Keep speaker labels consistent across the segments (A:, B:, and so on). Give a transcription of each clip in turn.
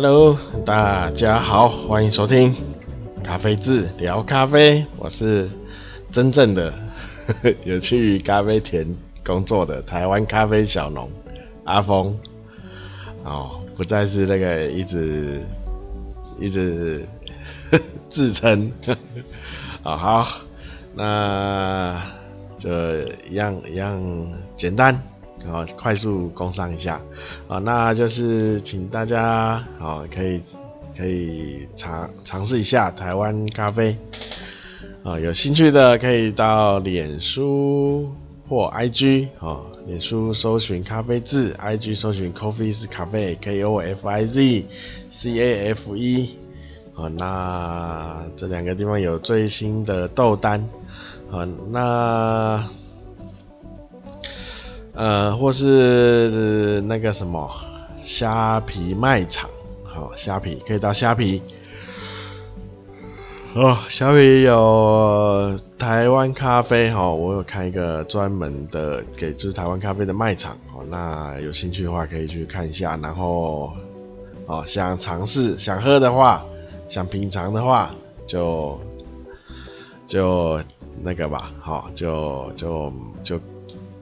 A: Hello，大家好，欢迎收听咖啡志聊咖啡。我是真正的 有去咖啡田工作的台湾咖啡小农阿峰。哦，不再是那个一直一直 自称。啊、哦，好，那就一样一样简单。然后快速工商一下啊，那就是请大家啊可以可以尝尝试一下台湾咖啡啊，有兴趣的可以到脸书或 IG 啊，脸书搜寻咖啡字，IG 搜寻 Coffee is Cafe K O F I Z C A F E 啊，那这两个地方有最新的豆单啊，那。呃，或是那个什么虾皮卖场，好，虾皮可以到虾皮，哦，虾皮有台湾咖啡，哈，我有开一个专门的给就是台湾咖啡的卖场，哦，那有兴趣的话可以去看一下，然后，哦，想尝试想喝的话，想品尝的话，就就那个吧，好，就就就。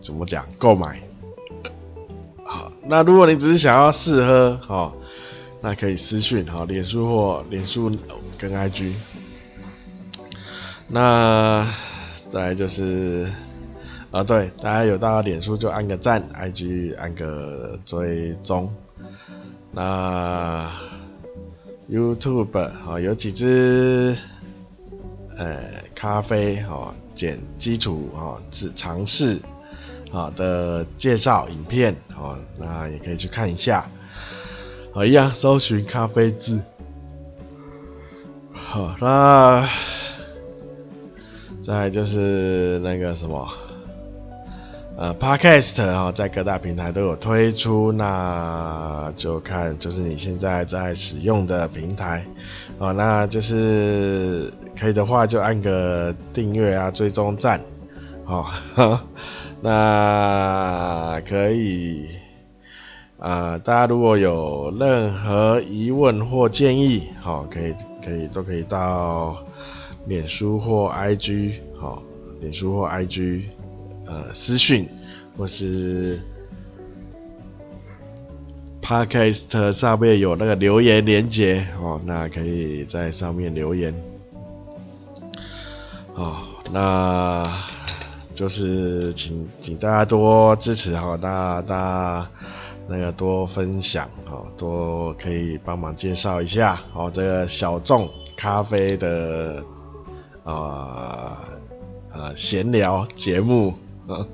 A: 怎么讲？购买好，那如果你只是想要试喝，好，那可以私讯哈，脸书或脸书跟 IG。那再就是啊，对，大家有到脸书就按个赞，IG 按个追踪。那 YouTube 好，有几支呃咖啡好，简基础哈，只尝试。好的介绍影片，好，那也可以去看一下。好，一样搜寻咖啡志。好，那再就是那个什么，呃，Podcast 啊，在各大平台都有推出，那就看就是你现在在使用的平台，哦，那就是可以的话就按个订阅啊，追踪赞，好。那可以，啊、呃，大家如果有任何疑问或建议，好，可以可以都可以到脸书或 IG，好，脸书或 IG，呃，私讯或是 Podcast 上面有那个留言连接，哦，那可以在上面留言，好，那。就是请请大家多支持哈，那大家那个多分享哈，多可以帮忙介绍一下哦，这个小众咖啡的啊呃闲聊节目啊，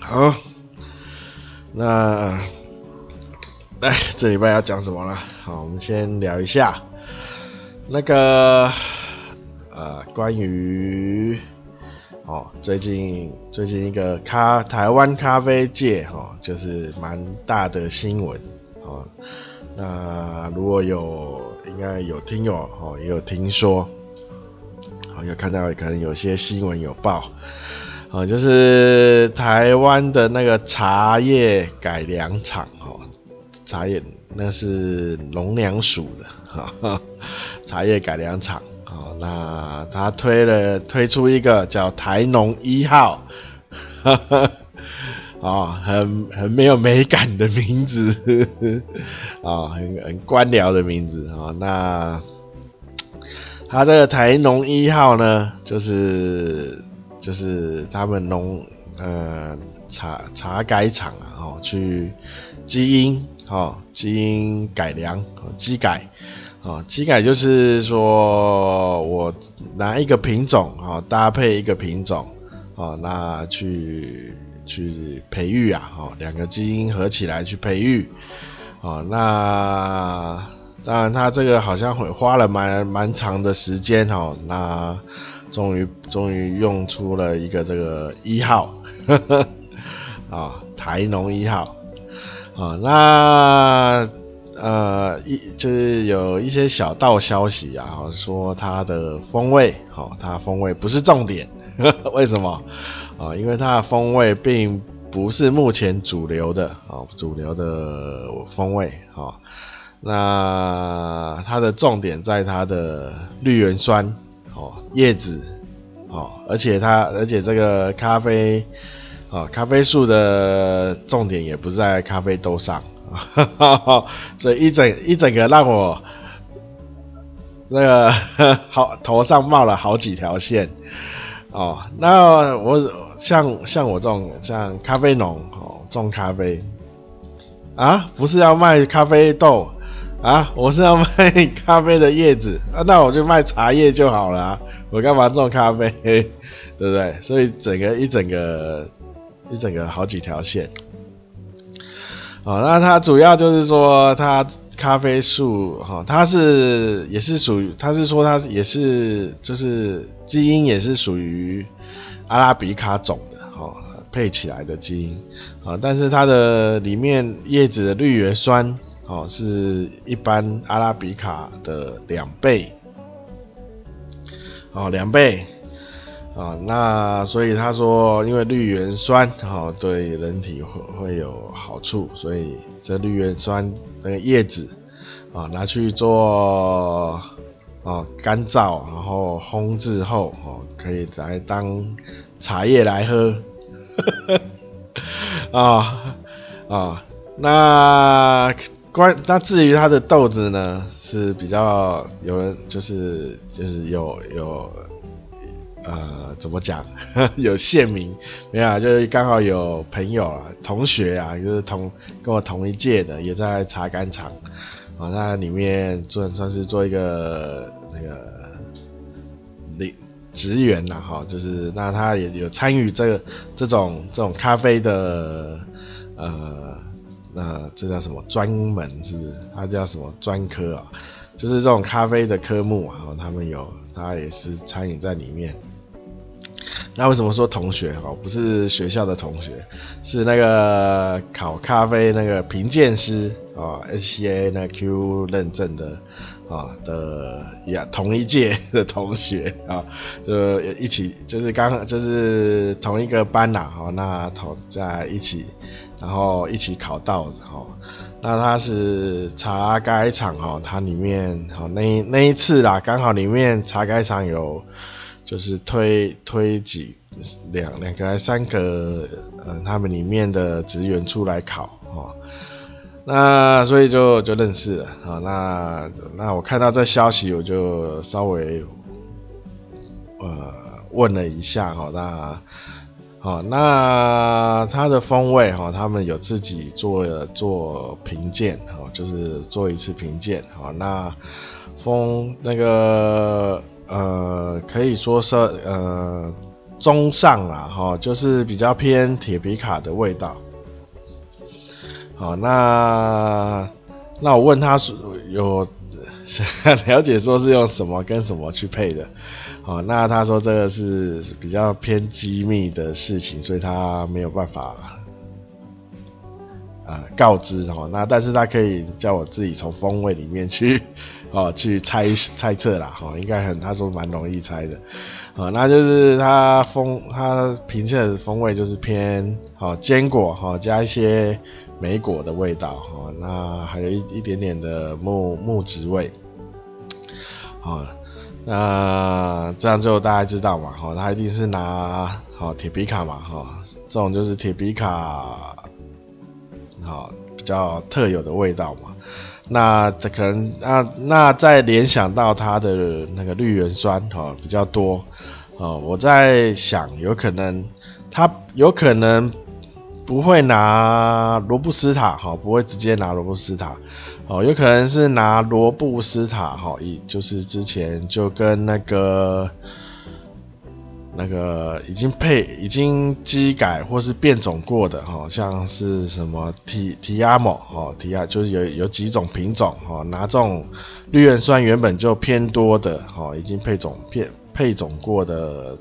A: 好，那哎这礼拜要讲什么了？好，我们先聊一下那个。呃，关于哦，最近最近一个咖台湾咖啡界哦，就是蛮大的新闻哦。那如果有应该有听友哦，也有听说，哦，有看到可能有些新闻有报哦，就是台湾的那个茶叶改良厂哦，茶叶那是农粮署的哈，茶叶改良厂。那他推了推出一个叫台农一号，哈哈，啊，很很没有美感的名字，啊，很很官僚的名字啊。那他这个台农一号呢，就是就是他们农呃茶茶改厂啊，哦，去基因哦基因改良基改。哦，机改就是说我拿一个品种啊，搭配一个品种，哦，那去去培育啊，哦，两个基因合起来去培育，哦，那当然它这个好像会花了蛮蛮长的时间哦，那终于终于用出了一个这个一号，呵呵啊，台农一号，啊，那。呃，一就是有一些小道消息啊，说它的风味，好，它风味不是重点，呵 呵为什么？啊，因为它的风味并不是目前主流的哦，主流的风味哦。那它的重点在它的绿原酸哦，叶子哦，而且它而且这个咖啡哦，咖啡树的重点也不在咖啡豆上，哈哈哈所以一整一整个让我那个 好头上冒了好几条线。哦。那我像像我这种像咖啡农哦，种咖啡。啊，不是要卖咖啡豆。啊，我是要卖咖啡的叶子？啊，那我就卖茶叶就好了，我干嘛种咖啡，对不对？所以整个一整个一整个好几条线，哦，那它主要就是说，它咖啡树哈，它是也是属于，它是说它也是就是基因也是属于阿拉比卡种的哈，配起来的基因啊，但是它的里面叶子的绿原酸。哦，是一般阿拉比卡的两倍，哦，两倍，哦，那所以他说，因为绿原酸，哦，对人体会会有好处，所以这绿原酸那个叶子，啊，拿去做，哦，干燥，然后烘制后，哦，可以来当茶叶来喝，啊啊，那。关那至于它的豆子呢，是比较有人就是就是有有呃怎么讲 有县民没有啊，就是刚好有朋友啊同学啊，就是同跟我同一届的，也在茶干厂啊，那里面做算是做一个那个那职员呐哈，就是那他也有参与这个这种这种咖啡的呃。那这叫什么专门？是不是？他叫什么专科啊？就是这种咖啡的科目啊，他们有，他也是参与在里面。那为什么说同学哈？不是学校的同学，是那个考咖啡那个评鉴师啊，SCA 那 Q 认证的啊的呀，同一届的同学啊，就一起就是刚就是同一个班呐，哈，那同在一起。然后一起考到的哦，那他是茶改厂哈，它里面哈那那一次啦，刚好里面茶改厂有就是推推几两两个还三个呃他们里面的职员出来考哦，那所以就就认识了啊，那那我看到这消息我就稍微呃问了一下哈，那。好，那它的风味哈，他们有自己做做评鉴哈，就是做一次评鉴哈。那风那个呃，可以说是呃中上啦哈，就是比较偏铁皮卡的味道。好，那那我问他是有了解说是用什么跟什么去配的。哦，那他说这个是比较偏机密的事情，所以他没有办法啊、告知哦。那但是他可以叫我自己从风味里面去哦去猜猜测啦，哦，应该很他说蛮容易猜的。哦，那就是他风他评测的风味就是偏哦坚果哈、哦，加一些莓果的味道哈、哦，那还有一一点点的木木质味，哦那这样就大家知道嘛，哈，他一定是拿好铁皮卡嘛，哈，这种就是铁皮卡，好比较特有的味道嘛。那这可能那那再联想到它的那个绿原酸，哈，比较多，哦，我在想有可能他有可能不会拿罗布斯塔，哈，不会直接拿罗布斯塔。哦，有可能是拿罗布斯塔哈，以就是之前就跟那个那个已经配已经基改或是变种过的哈，像是什么提提亚莫哈，提亚就是有有几种品种哈，拿这种绿原酸原本就偏多的哈，已经配种变配种过的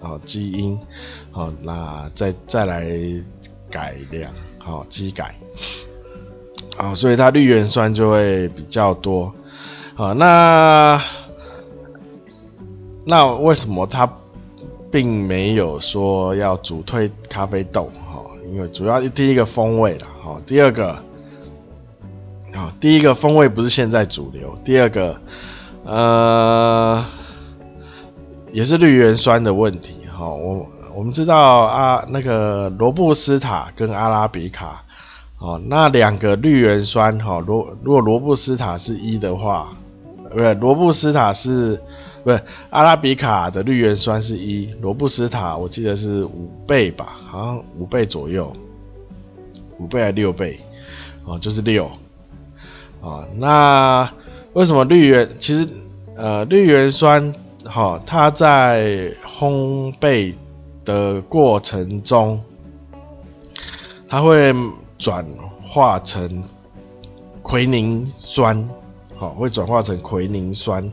A: 啊基因，好，那再再来改良好机改。啊、哦，所以它绿原酸就会比较多，啊，那那为什么它并没有说要主推咖啡豆？哈，因为主要第一个风味了，哈，第二个，好，第一个风味不是现在主流，第二个，呃，也是绿原酸的问题，哈，我我们知道啊，那个罗布斯塔跟阿拉比卡，哦，那两个绿原酸，哈，罗如果罗布斯塔是一的话，不对，罗布斯塔是。不是阿拉比卡的绿原酸是一，罗布斯塔我记得是五倍吧，好像五倍左右，五倍还六倍？哦，就是六。哦，那为什么绿原其实呃绿原酸哈、它在烘焙的过程中，它会转化成奎宁酸，好、会转化成奎宁酸。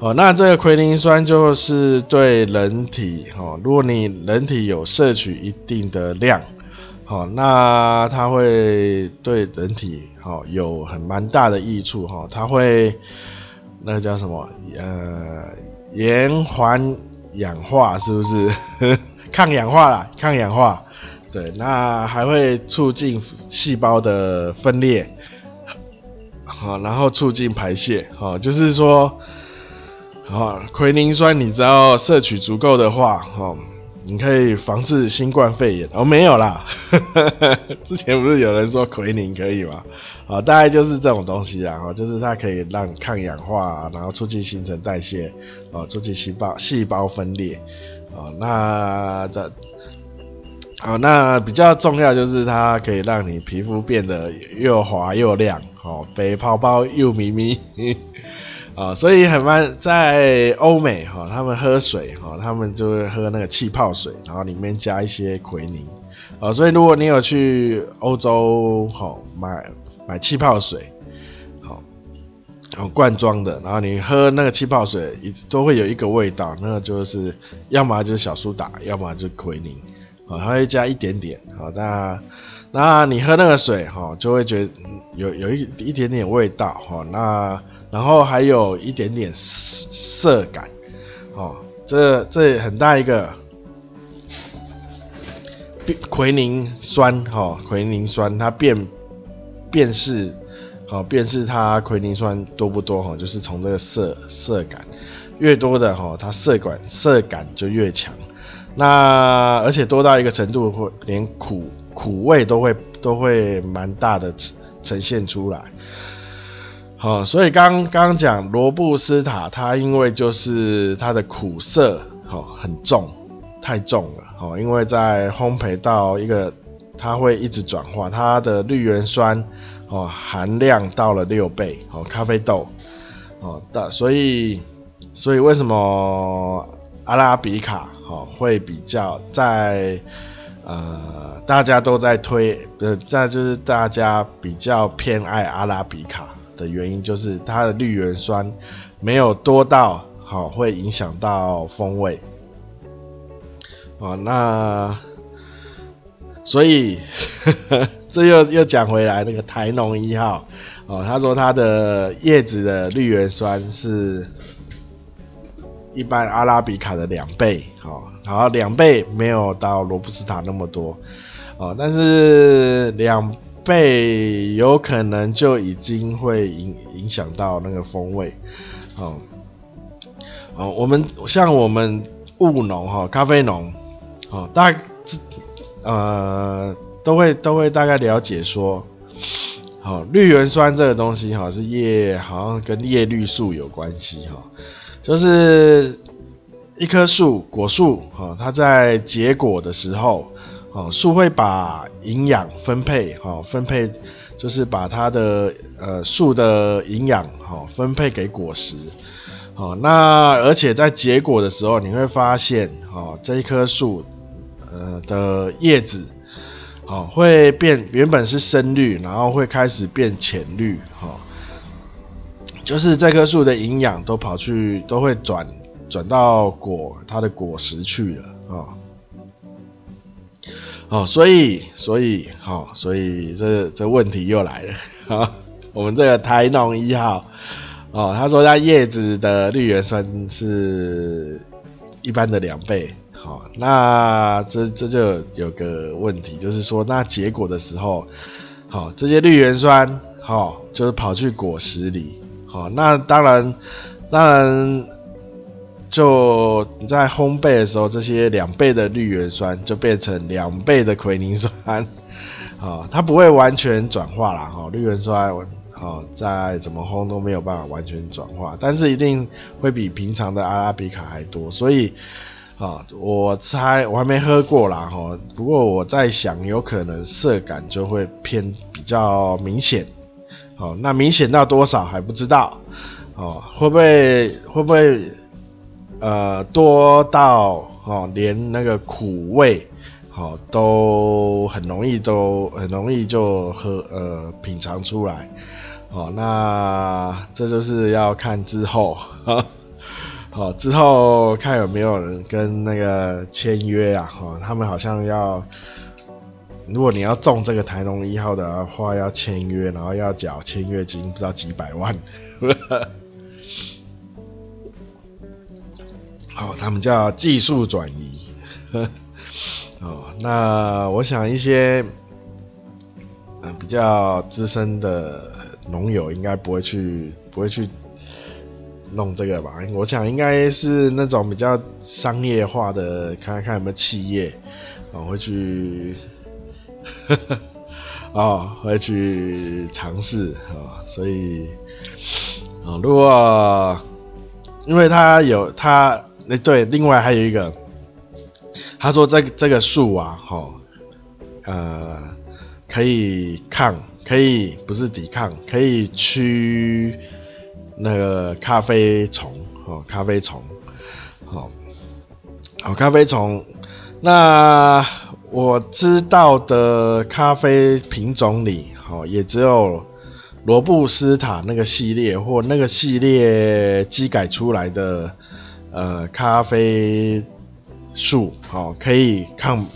A: 哦，那这个奎宁酸就是对人体，哈，如果你人体有摄取一定的量，好，那它会对人体，哈，有很蛮大的益处，哈，它会那个叫什么，呃，延缓氧化，是不是？抗氧化啦，抗氧化，对，那还会促进细胞的分裂，好，然后促进排泄，好，就是说。好，奎宁酸，你只要摄取足够的话，哦，你可以防治新冠肺炎。哦，没有啦，之前不是有人说奎宁可以吗？啊，大概就是这种东西啊，就是它可以让抗氧化，然后促进新陈代谢，哦，促进细胞细胞分裂，哦，那这，好，那比较重要就是它可以让你皮肤变得又滑又亮，哦，白泡泡又咪咪。啊、所以很慢，在欧美哈、哦，他们喝水哈、哦，他们就会喝那个气泡水，然后里面加一些奎宁。啊、所以如果你有去欧洲哈、哦、买买气泡水，好、哦，罐装的，然后你喝那个气泡水，都会有一个味道，那就是要么就是小苏打，要么就是奎宁，啊、哦，它会加一点点，好、哦，那那你喝那个水哈、哦，就会觉得有有一一点点味道哈、哦，那。然后还有一点点涩感，哦，这这很大一个奎宁酸，哈、哦，奎宁酸它辨辨识，好、哦、辨识它奎宁酸多不多，哈、哦，就是从这个涩涩感越多的，哈、哦，它涩感涩感就越强。那而且多到一个程度，会连苦苦味都会都会蛮大的呈现出来。哦，所以刚刚讲罗布斯塔，它因为就是它的苦涩，哦，很重，太重了，哦，因为在烘焙到一个，它会一直转化，它的绿原酸，哦，含量到了六倍，哦，咖啡豆，哦，的，所以，所以为什么阿拉比卡，哦，会比较在，呃，大家都在推，呃，在就是大家比较偏爱阿拉比卡。的原因就是它的绿原酸没有多到好会影响到风味，哦，那所以 这又又讲回来那个台农一号哦，他说他的叶子的绿原酸是一般阿拉比卡的两倍，好，然后两倍没有到罗布斯塔那么多，哦，但是两。倍有可能就已经会影影响到那个风味，哦，哦，我们像我们务农哈，咖啡农，哦，大呃都会都会大概了解说，好、哦，绿原酸这个东西哈是叶好像跟叶绿素有关系哈，就是一棵树果树哈，它在结果的时候。哦，树会把营养分配，哈，分配就是把它的呃树的营养，哈，分配给果实，好，那而且在结果的时候，你会发现，哦，这一棵树，呃的叶子，好，会变，原本是深绿，然后会开始变浅绿，哈，就是这棵树的营养都跑去，都会转转到果它的果实去了，啊。哦，所以，所以，好、哦，所以这这问题又来了啊！我们这个台农一号，哦，他说他叶子的绿原酸是一般的两倍，好，那这这就有个问题，就是说，那结果的时候，好，这些绿原酸，好，就是跑去果实里，好，那当然，当然，就你在烘焙的时候，这些两倍的绿原酸就变成两倍的奎宁酸，好，它不会完全转化啦，哈，绿原酸。哦，再怎么烘都没有办法完全转化，但是一定会比平常的阿拉比卡还多，所以啊，我猜我还没喝过啦哈，不过我在想，有可能色感就会偏比较明显，哦，那明显到多少还不知道，哦，会不会会不会呃多到哦连那个苦味好都很容易都很容易就喝呃品尝出来。哦，那这就是要看之后，好，之后看有没有人跟那个签约啊，哈，他们好像要，如果你要中这个台农一号的话，要签约，然后要缴签约金，不知道几百万。哦，他们叫技术转移。哦，那我想一些，嗯，比较资深的。农友应该不会去，不会去弄这个吧？我想应该是那种比较商业化的，看看有没有企业啊会去，啊会去尝试啊。所以啊，如果因为他有他那对，另外还有一个，他说这这个树啊，哈呃可以抗。可以不是抵抗，可以驱那个咖啡虫哦，咖啡虫，好，好咖啡虫。那我知道的咖啡品种里，好也只有罗布斯塔那个系列或那个系列机改出来的呃咖啡树，好可以抗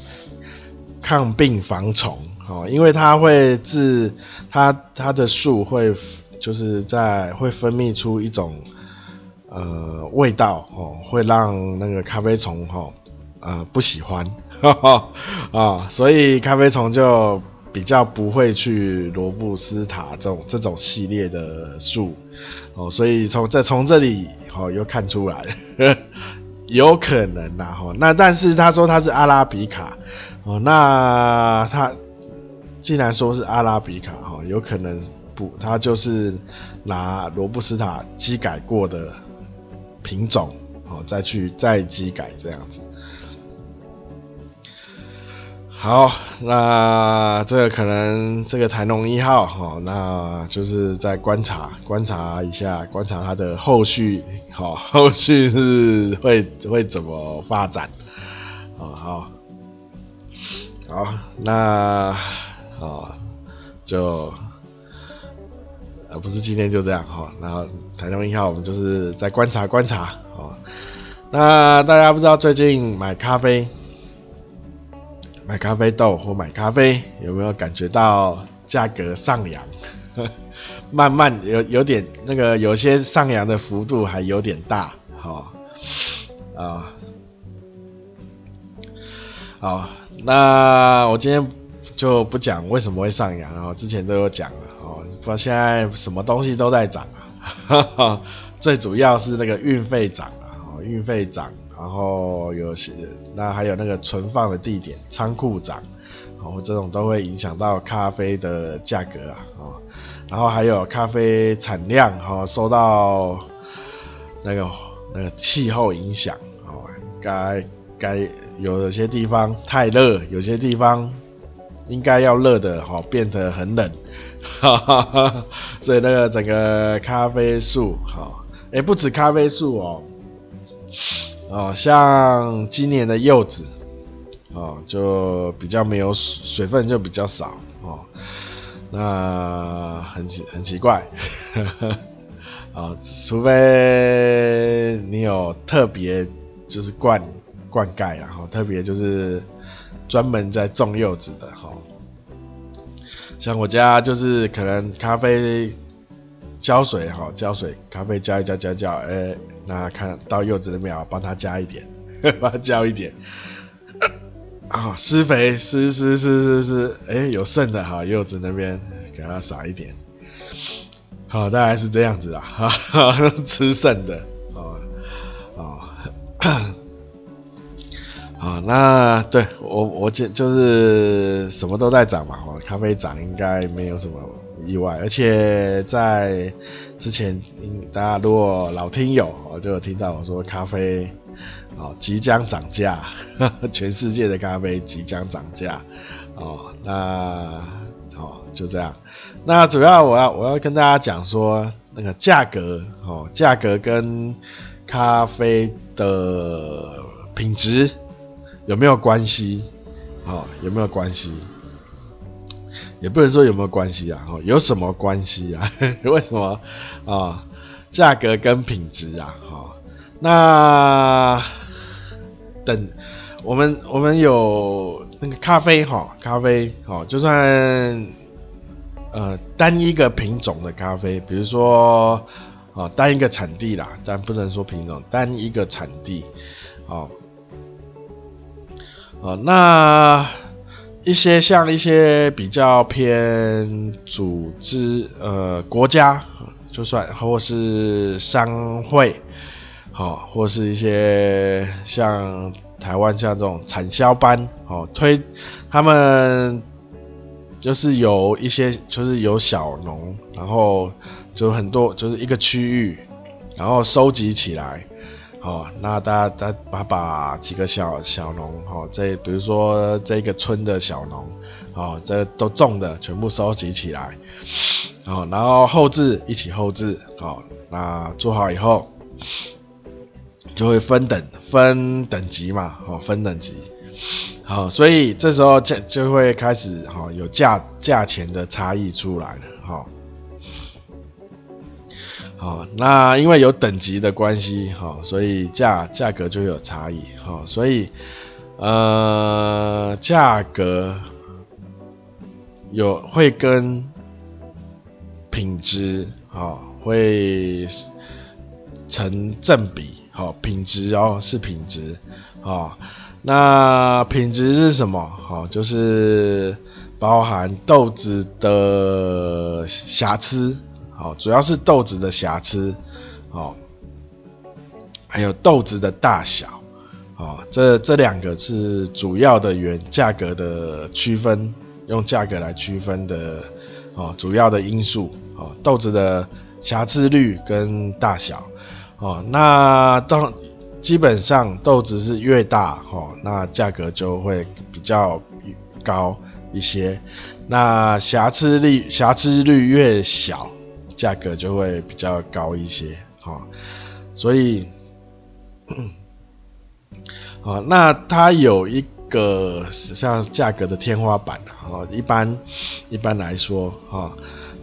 A: 抗病防虫。哦，因为它会自它它的树会就是在会分泌出一种呃味道哦，会让那个咖啡虫哈呃不喜欢哈 哈啊、所以咖啡虫就比较不会去罗布斯塔这种这种系列的树哦，所以从这从这里哦又看出来了，有可能呐哈，那但是他说他是阿拉比卡哦，那他。既然说是阿拉比卡哈，有可能不，他就是拿罗布斯塔基改过的品种哦，再去再基改这样子。好，那这个可能这个台农一号哈，那就是再观察观察一下，观察它的后续，好，后续是会会怎么发展？哦好，好，那。啊、哦，就呃不是今天就这样哈、哦，然后台农一号我们就是在观察观察哦。那大家不知道最近买咖啡、买咖啡豆或买咖啡有没有感觉到价格上扬？慢慢有有点那个有些上扬的幅度还有点大，好、哦、啊，好、哦，那我今天。就不讲为什么会上扬，然后之前都有讲了哦，不知道现在什么东西都在涨啊，最主要是那个运费涨啊，运费涨，然后有些那还有那个存放的地点仓库长，然，哦，这种都会影响到咖啡的价格啊，哦，然后还有咖啡产量哈，受到那个那个气候影响哦，该该有有些地方太热，有些地方。应该要热的哈，变得很冷，哈哈哈，所以那个整个咖啡树哈，诶不止咖啡树哦，哦，像今年的柚子，哦，就比较没有水，水分就比较少哦，那很奇很奇怪，啊，除非你有特别就是灌灌溉，然后特别就是。专门在种柚子的哈，像我家就是可能咖啡浇水哈，浇水咖啡浇一浇浇浇，哎，那看到柚子的苗，帮他加一点，帮它浇一点。啊，施肥施施施施施，哎，有剩的哈，柚子那边给它撒一点。好，大概是这样子啦，哈哈，吃剩的，哦哦，好，那对我我就就是什么都在涨嘛，哦咖啡涨应该没有什么意外，而且在之前，大家如果老听友，我就有听到我说咖啡。哦，即将涨价，全世界的咖啡即将涨价，哦，那哦就这样，那主要我要我要跟大家讲说那个价格，哦，价格跟咖啡的品质有没有关系？哦，有没有关系？也不能说有没有关系啊，哦，有什么关系啊？为什么啊？哦，价格跟品质啊，哦，那。等我们我们有那个咖啡哈，咖啡哈，就算呃单一个品种的咖啡，比如说啊单一个产地啦，但不能说品种，单一个产地，哦哦，那一些像一些比较偏组织呃国家，就算或是商会。好，或是一些像台湾像这种产销班，哦，推他们就是有一些就是有小农，然后就很多就是一个区域，然后收集起来，哦，那大家大家把把几个小小农，哦，这比如说这个村的小农，哦，这都种的全部收集起来，哦，然后后置一起后置，好，那做好以后。就会分等分等级嘛，哦，分等级，好，所以这时候价就会开始哈有价价钱的差异出来了，哈，好，那因为有等级的关系，哈，所以价价格就有差异，哈，所以呃价格有会跟品质啊会成正比。好，品质哦，是品质，哦，那品质是什么？好，就是包含豆子的瑕疵，好，主要是豆子的瑕疵，好，还有豆子的大小，好，这这两个是主要的原价格的区分，用价格来区分的，哦，主要的因素，哦，豆子的瑕疵率跟大小。哦，那当基本上豆子是越大，哦，那价格就会比较高一些。那瑕疵率瑕疵率越小，价格就会比较高一些，哦，所以，哦，那它有一个像价格的天花板，哦，一般一般来说，哦。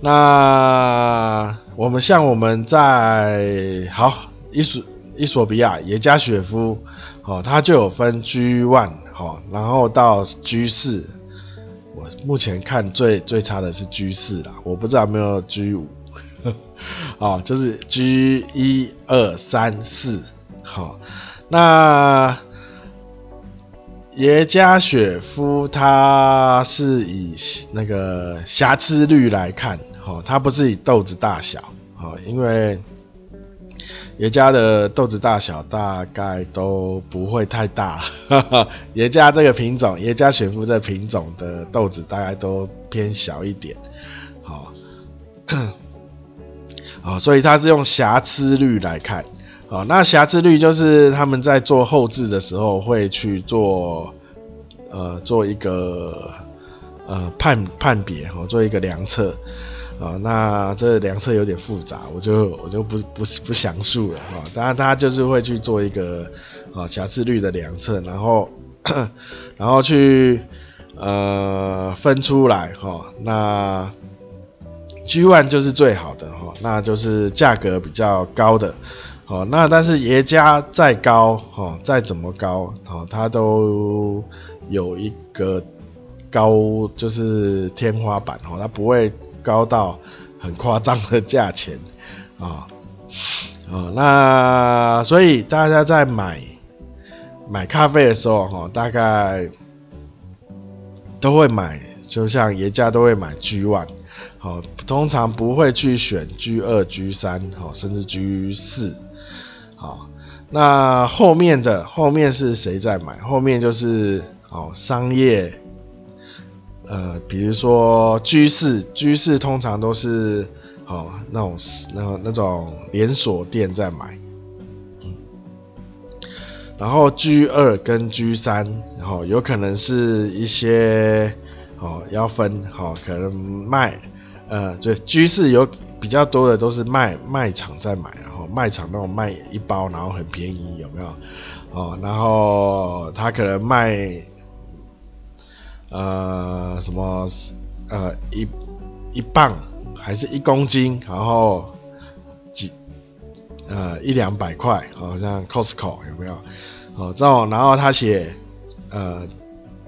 A: 那我们像我们在好伊索伊索比亚耶加雪夫，哦，它就有分 G one，哦，然后到 G 四，我目前看最最差的是 G 四啦，我不知道有没有 G 五，哦，就是 G 一二三四，好，那耶加雪夫它是以那个瑕疵率来看。哦，它不是以豆子大小，哦，因为耶加的豆子大小大概都不会太大，哈哈，耶加这个品种，耶加雪夫这品种的豆子大概都偏小一点，好，哦，啊所以它是用瑕疵率来看，哦，那瑕疵率就是他们在做后置的时候会去做，呃，做一个呃判判别，哦，做一个量测。啊，那这量测有点复杂，我就我就不不不详述了哈。当然，他就是会去做一个啊瑕疵率的量测，然后然后去呃分出来哈。那 G one 就是最好的哈，那就是价格比较高的。哦，那但是爷家再高哈，再怎么高哦，它都有一个高就是天花板哦，它不会。高到很夸张的价钱啊哦！那所以大家在买买咖啡的时候哈，大概都会买，就像爷家都会买 G One，哦，通常不会去选 G 二、G 三，哦，甚至 G 四，好，那后面的后面是谁在买？后面就是哦商业。呃，比如说 G 四，G 四通常都是哦那种那那种连锁店在买，然后 G 二跟 G 三，然后有可能是一些哦要分，好，可能卖呃，对居士有比较多的都是卖卖场在买，然后卖场那种卖一包然后很便宜，有没有？哦，然后他可能卖。呃，什么呃一一磅还是一公斤，然后几呃一两百块，好像 Costco 有没有？哦，这种，然后他写呃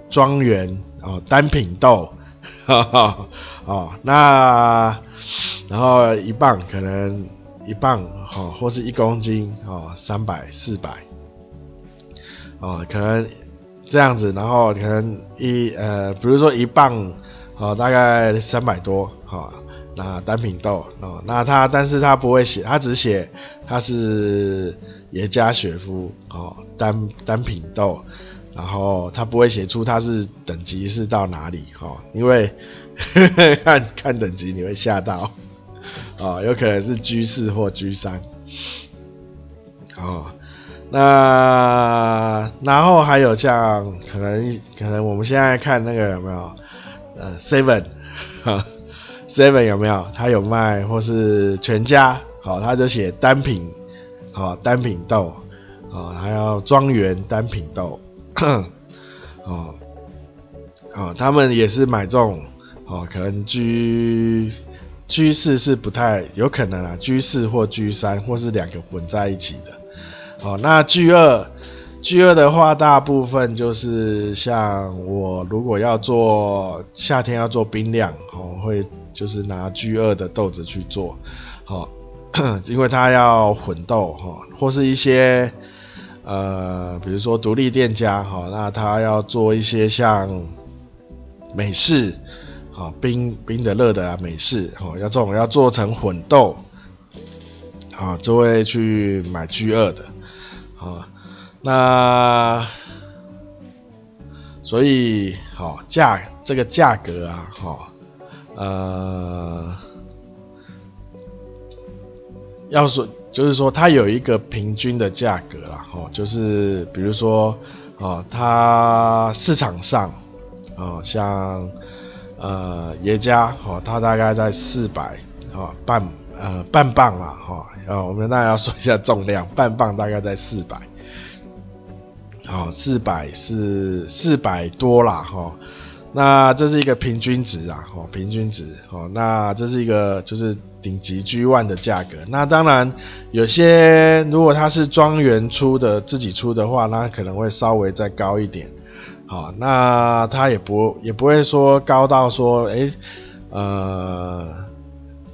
A: 庄园哦单品豆，哈哈哦，那然后一磅可能一磅哦，或是一公斤哦三百四百哦，可能。这样子，然后可能一呃，比如说一磅，哦，大概三百多，哈、哦，那单品豆，哦，那他，但是他不会写，他只写他是耶加雪夫，哦，单单品豆，然后他不会写出他是等级是到哪里，哈、哦，因为呵 呵看看等级你会吓到，哦，有可能是 G 四或 G 三，哦。那然后还有像可能可能我们现在看那个有没有呃 Seven 哈 Seven 有没有他有卖或是全家好，他就写单品好单品豆啊，还有庄园单品豆 哦哦，他们也是买这种哦，可能 G G 四是不太有可能啊，G 四或 G 三或是两个混在一起的。哦，那 G 二，G 二的话，大部分就是像我如果要做夏天要做冰量，哦，会就是拿 G 二的豆子去做，哦，因为它要混豆，哈，或是一些呃，比如说独立店家，哈，那他要做一些像美式，啊，冰冰的、热的啊，美式，哦，要这种要做成混豆，啊，就会去买 G 二的。啊，那所以好价这个价格啊，哈，呃，要说就是说它有一个平均的价格啦，哈，就是比如说啊，它市场上啊，像呃爷家，哈，它大概在四百啊半。呃，半磅啦，哈，呃，我们大家要说一下重量，半磅大概在四百，好，四百是四百多啦，哈，那这是一个平均值啊，哦，平均值，哦，那这是一个就是顶级 G One 的价格，那当然有些如果它是庄园出的，自己出的话，那可能会稍微再高一点，好，那它也不也不会说高到说，诶，呃。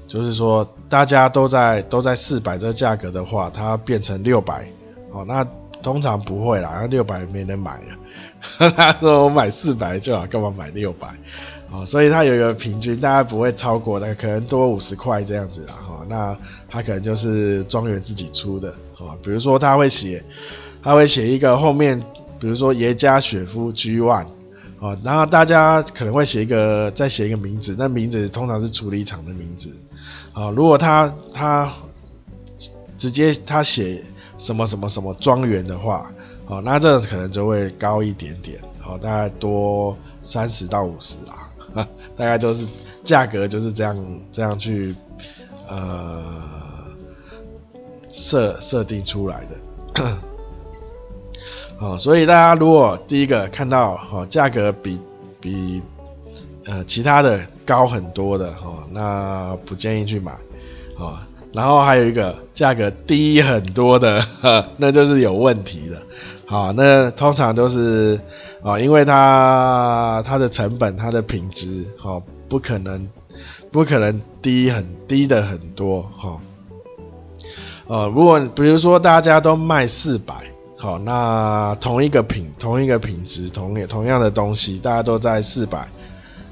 A: 就是说，大家都在都在四百这个价格的话，它变成六百哦，那通常不会啦，那六百没人买了。他说我买四百就好，干嘛买六百？哦，所以它有一个平均，大概不会超过，那可能多五十块这样子啦。哈，那它可能就是庄园自己出的，哦，比如说他会写，他会写一个后面，比如说耶加雪夫 G One，哦，然后大家可能会写一个，再写一个名字，那名字通常是处理厂的名字。啊，如果他他直接他写什么什么什么庄园的话，哦，那这可能就会高一点点，哦，大概多三十到五十啦，大概都是价格就是这样这样去呃设设定出来的，哦，所以大家如果第一个看到哦价格比比。呃，其他的高很多的哈，那不建议去买，啊，然后还有一个价格低很多的，那就是有问题的，好，那通常都是啊，因为它它的成本、它的品质，哈，不可能不可能低很低的很多，哈，呃，如果比如说大家都卖四百，好，那同一个品同一个品质同同样的东西，大家都在四百，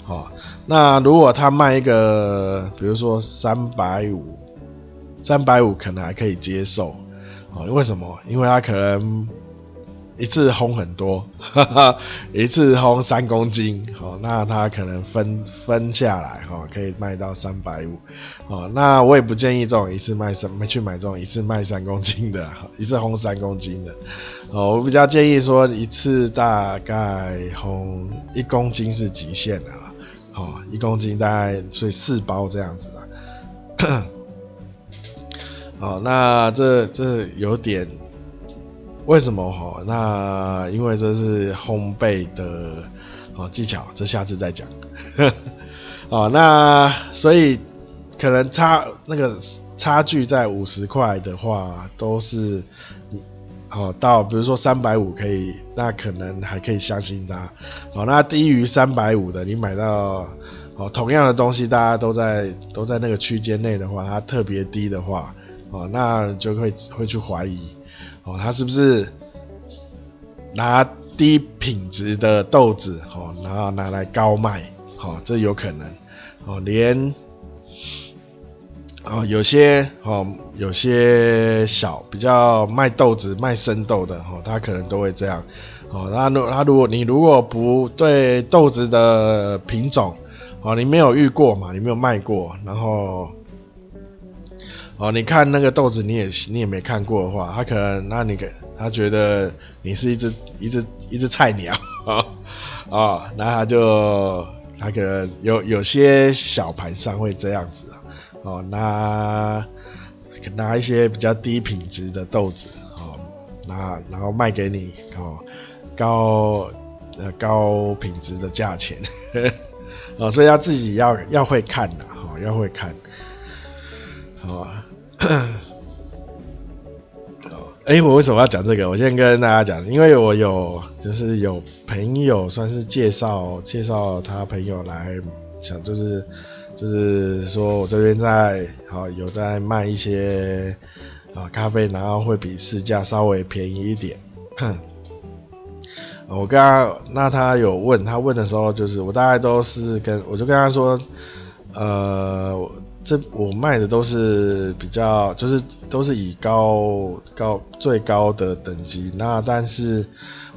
A: 好，那如果他卖一个，比如说三百五，三百五可能还可以接受，哦，为什么？因为他可能。一次烘很多，哈哈，一次烘三公斤，哦，那它可能分分下来，哈，可以卖到三百五，哦，那我也不建议这种一次卖三，去买这种一次卖三公斤的，一次烘三公斤的，哦，我比较建议说一次大概烘一公斤是极限的啦，哦，一公斤大概所以四包这样子啦，哦，那这这有点。为什么哈？那因为这是烘焙的哦技巧，这下次再讲。哦，那所以可能差那个差距在五十块的话，都是哦到比如说三百五可以，那可能还可以相信它。哦，那低于三百五的，你买到哦同样的东西，大家都在都在那个区间内的话，它特别低的话，哦，那就会会去怀疑。哦，他是不是拿低品质的豆子，哦，然后拿来高卖，哦，这有可能，哦，连，哦，有些，哦，有些小比较卖豆子卖生豆的，哦，他可能都会这样，哦，他如他如果你如果不对豆子的品种，哦，你没有遇过嘛，你没有卖过，然后。哦，你看那个豆子，你也你也没看过的话，他可能那你给他觉得你是一只一只一只菜鸟啊哦，那他就他可能有有些小盘商会这样子，哦，拿拿一些比较低品质的豆子哦，拿然后卖给你哦，高呃高品质的价钱，哦，所以要自己要要会看呐，哦，要会看，哦。哎、我为什么要讲这个？我先跟大家讲，因为我有就是有朋友算是介绍介绍他朋友来，想就是就是说我这边在好有在卖一些啊咖啡，然后会比市价稍微便宜一点。我刚刚那他有问他问的时候，就是我大概都是跟我就跟他说，呃。这我卖的都是比较，就是都是以高高最高的等级，那但是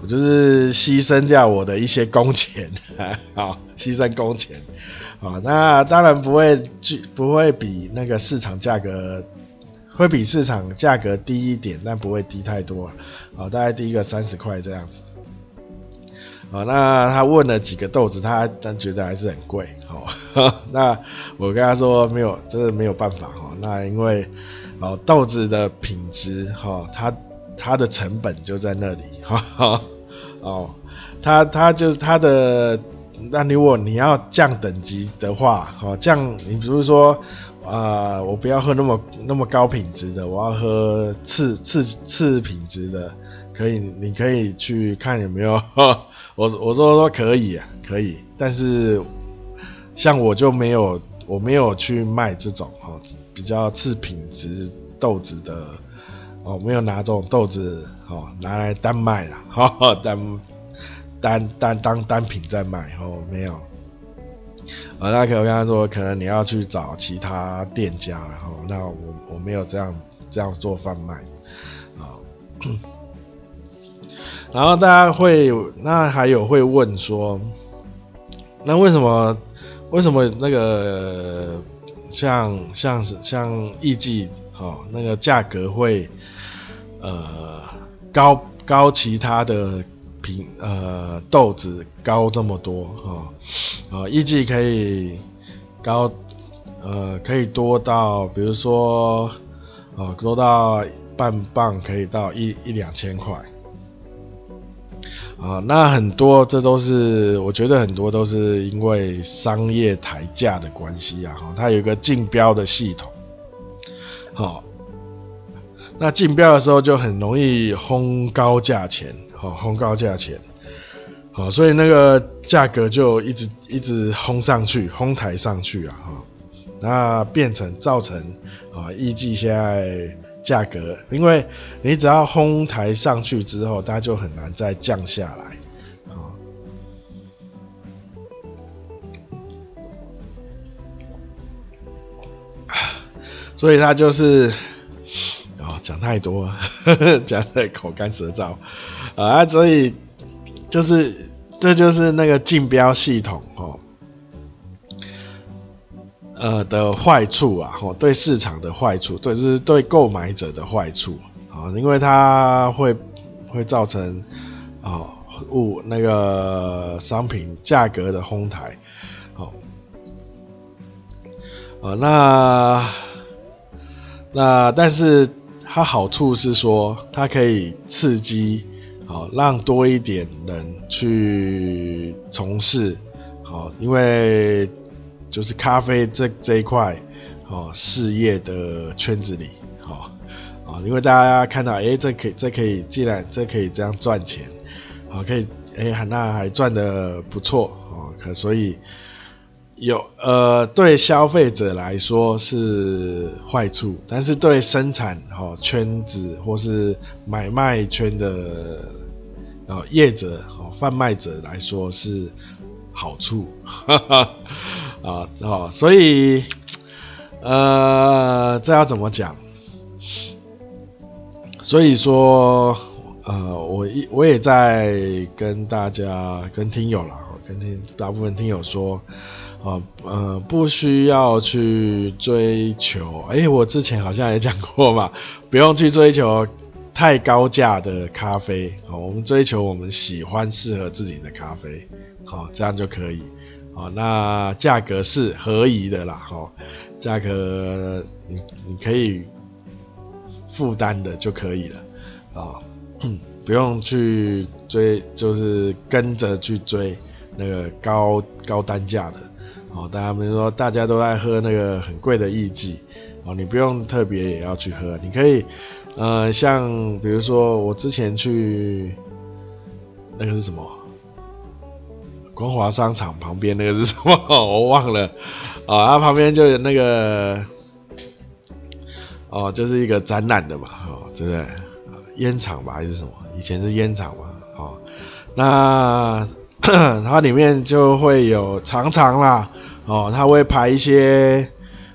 A: 我就是牺牲掉我的一些工钱，啊，牺牲工钱，啊，那当然不会去不会比那个市场价格，会比市场价格低一点，但不会低太多，啊，大概低个三十块这样子。哦，那他问了几个豆子，他但觉得还是很贵。哦，那我跟他说没有，真的没有办法。哦，那因为哦豆子的品质，哈，它它的成本就在那里。哈，哦，它它就是它的，那如果你要降等级的话，哦，降你比如说啊，我不要喝那么那么高品质的，我要喝次次次品质的，可以，你可以去看有没有。我我说说可以啊，可以，但是像我就没有，我没有去卖这种哦，比较次品质豆子的哦，没有拿这种豆子哦拿来单卖了，哈，单单单当单品在卖哦，没有。啊，那可我跟他说，可能你要去找其他店家，然后那我我没有这样这样做贩卖啊。然后大家会，那还有会问说，那为什么为什么那个像像像艺伎哦，那个价格会呃高高其他的品呃豆子高这么多哈啊，艺伎可以高呃可以多到比如说哦多到半磅可以到一一两千块。啊，那很多这都是我觉得很多都是因为商业抬价的关系啊，它有一个竞标的系统，好，那竞标的时候就很容易轰高价钱，好，轰高价钱，好，所以那个价格就一直一直轰上去，轰抬上去啊，哈，那变成造成啊，艺伎现在价格，因为你只要烘台上去之后，它就很难再降下来，啊，所以它就是，哦，讲太多，讲的口干舌燥，啊，所以就是这就是那个竞标系统哦。呃的坏处啊，吼，对市场的坏处，对，就是对购买者的坏处啊，因为它会会造成啊物那个商品价格的哄抬，好，啊那那但是它好处是说，它可以刺激，好让多一点人去从事，好，因为。就是咖啡这这一块哦，事业的圈子里，哦，啊，因为大家看到，哎、这可以，这可以，既然这可以这样赚钱，啊，可以，哎、欸，那还赚的不错，哦，可所以有呃，对消费者来说是坏处，但是对生产哦圈子或是买卖圈的哦业者哦贩卖者来说是好处，哈哈。啊，哦，所以，呃，这要怎么讲？所以说，呃，我一我也在跟大家、跟听友啦，跟听大部分听友说，啊，呃，不需要去追求，哎，我之前好像也讲过嘛，不用去追求太高价的咖啡，好，我们追求我们喜欢、适合自己的咖啡，好，这样就可以。哦，那价格是合宜的啦，哦，价格你你可以负担的就可以了，啊、不用去追，就是跟着去追那个高高单价的，哦，大家比如说大家都爱喝那个很贵的艺妓，哦，你不用特别也要去喝，你可以，呃，像比如说我之前去那个是什么？光华商场旁边那个是什么？我忘了 啊，它旁边就有那个哦，就是一个展览的嘛，哦，对不对？烟厂吧还是什么？以前是烟厂嘛，哦，那 它里面就会有常常啦，哦，它会排一些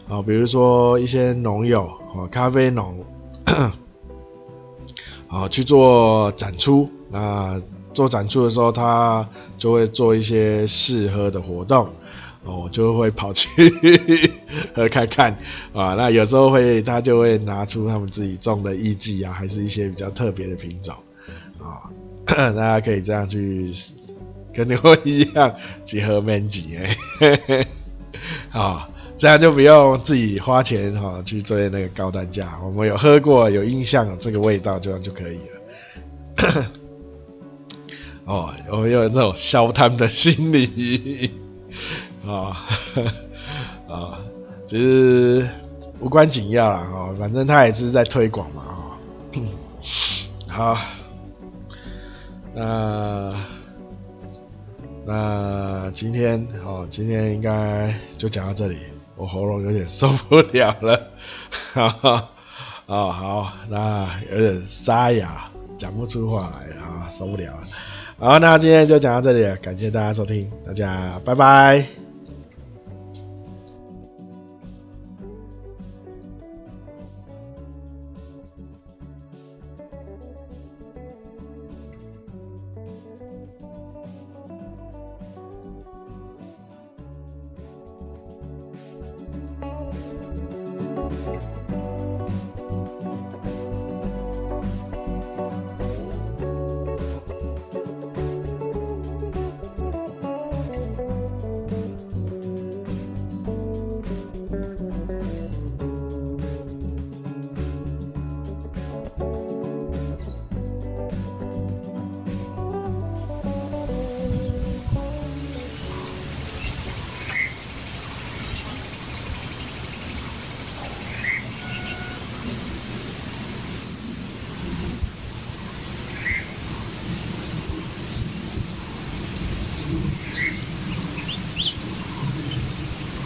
A: 哦，比如说一些农友哦，咖啡农，哦，去做展出那。做展出的时候，他就会做一些试喝的活动，我就会跑去 喝看看啊。那有时候会，他就会拿出他们自己种的艺妓啊，还是一些比较特别的品种啊。大家可以这样去跟我一样去喝曼吉哎，啊，这样就不用自己花钱哈去追那个高单价。我们有喝过，有印象，这个味道这样就可以了。哦，我有这种消贪的心理啊？啊，其实无关紧要啦，哦，反正他也是在推广嘛，哦，好，那那今天哦，今天应该就讲到这里，我喉咙有点受不了了，哈哈，哦，好，那有点沙哑，讲不出话来啊，受不了了。好，那今天就讲到这里了，感谢大家收听，大家拜拜。